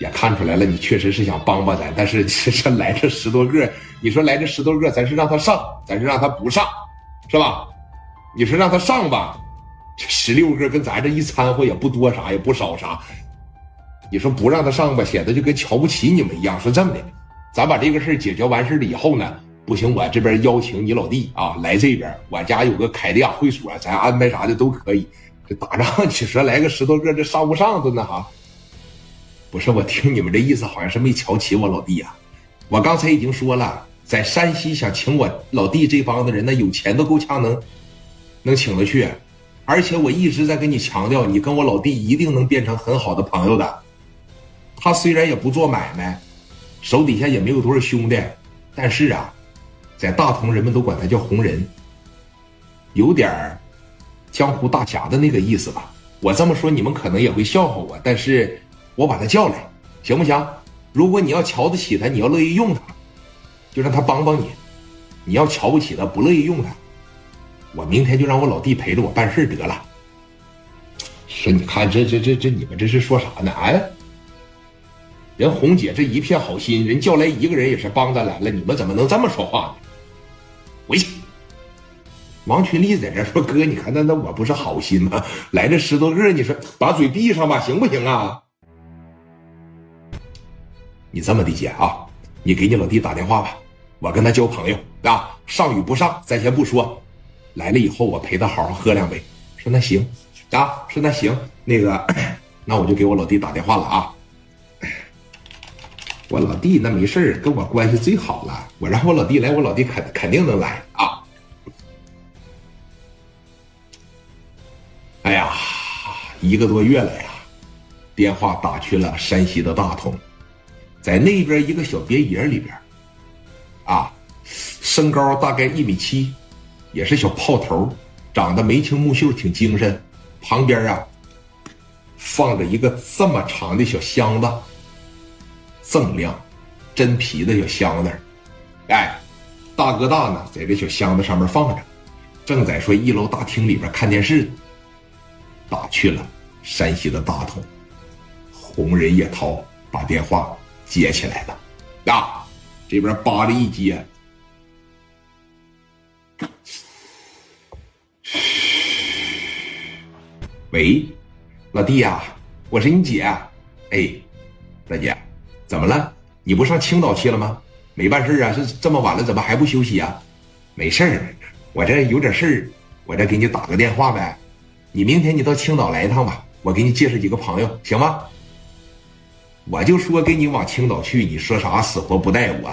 也看出来了，你确实是想帮帮咱，但是这来这十多个，你说来这十多个，咱是让他上，咱是让他不上，是吧？你说让他上吧，这十六个跟咱这一掺和也不多啥，也不少啥。你说不让他上吧，显得就跟瞧不起你们一样。说这么的，咱把这个事解决完事了以后呢，不行，我这边邀请你老弟啊来这边，我家有个凯迪亚会所，咱安排啥的都可以。这打仗，你说来个十多个，这上不上的呢？哈。不是我听你们这意思，好像是没瞧起我老弟呀。我刚才已经说了，在山西想请我老弟这帮子人，那有钱都够呛能能请得去。而且我一直在跟你强调，你跟我老弟一定能变成很好的朋友的。他虽然也不做买卖，手底下也没有多少兄弟，但是啊，在大同人们都管他叫红人，有点江湖大侠的那个意思吧。我这么说你们可能也会笑话我，但是。我把他叫来，行不行？如果你要瞧得起他，你要乐意用他，就让他帮帮你；你要瞧不起他，不乐意用他，我明天就让我老弟陪着我办事得了。说你看这这这这，你们这是说啥呢？哎，人红姐这一片好心，人叫来一个人也是帮咱来了，你们怎么能这么说话呢？回去。王群力在这说：“哥，你看那那我不是好心吗？来这十多个，你说把嘴闭上吧，行不行啊？”你这么的姐啊，你给你老弟打电话吧，我跟他交朋友啊，上与不上咱先不说，来了以后我陪他好好喝两杯。说那行，啊，说那行，那个，那我就给我老弟打电话了啊。我老弟那没事跟我关系最好了，我让我老弟来，我老弟肯肯定能来啊。哎呀，一个多月了呀，电话打去了山西的大同。在那边一个小别野里边，啊，身高大概一米七，也是小炮头，长得眉清目秀，挺精神。旁边啊，放着一个这么长的小箱子，锃亮，真皮的小箱子。哎，大哥大呢，在这小箱子上面放着，正在说一楼大厅里边看电视。打去了山西的大同，红人叶涛把电话。接起来了，啊，这边扒着一接，喂，老弟呀，我是你姐，哎，大姐，怎么了？你不上青岛去了吗？没办事啊？是这么晚了，怎么还不休息啊？没事儿，我这有点事儿，我这给你打个电话呗。你明天你到青岛来一趟吧，我给你介绍几个朋友，行吗？我就说给你往青岛去，你说啥死活不带我，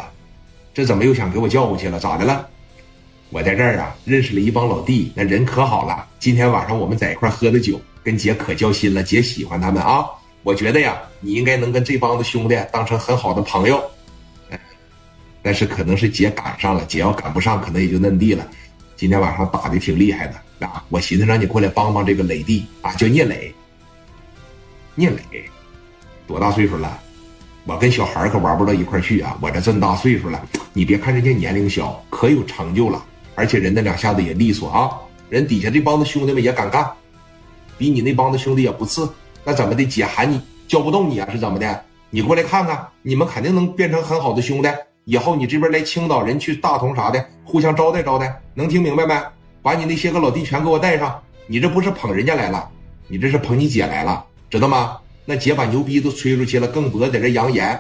这怎么又想给我叫过去了？咋的了？我在这儿啊，认识了一帮老弟，那人可好了。今天晚上我们在一块喝的酒，跟姐可交心了，姐喜欢他们啊。我觉得呀，你应该能跟这帮子兄弟当成很好的朋友。但是可能是姐赶上了，姐要赶不上，可能也就嫩地了。今天晚上打的挺厉害的啊，我寻思让你过来帮帮这个磊弟啊，叫聂磊。聂磊。多大岁数了？我跟小孩可玩不到一块去啊！我这这么大岁数了，你别看人家年龄小，可有成就了，而且人那两下子也利索啊！人底下这帮子兄弟们也敢干，比你那帮子兄弟也不次。那怎么的？姐喊你叫不动你啊？是怎么的？你过来看看，你们肯定能变成很好的兄弟。以后你这边来青岛，人去大同啥的，互相招待招待，能听明白没？把你那些个老弟全给我带上。你这不是捧人家来了，你这是捧你姐来了，知道吗？那姐把牛逼都吹出去了，更不在这扬言。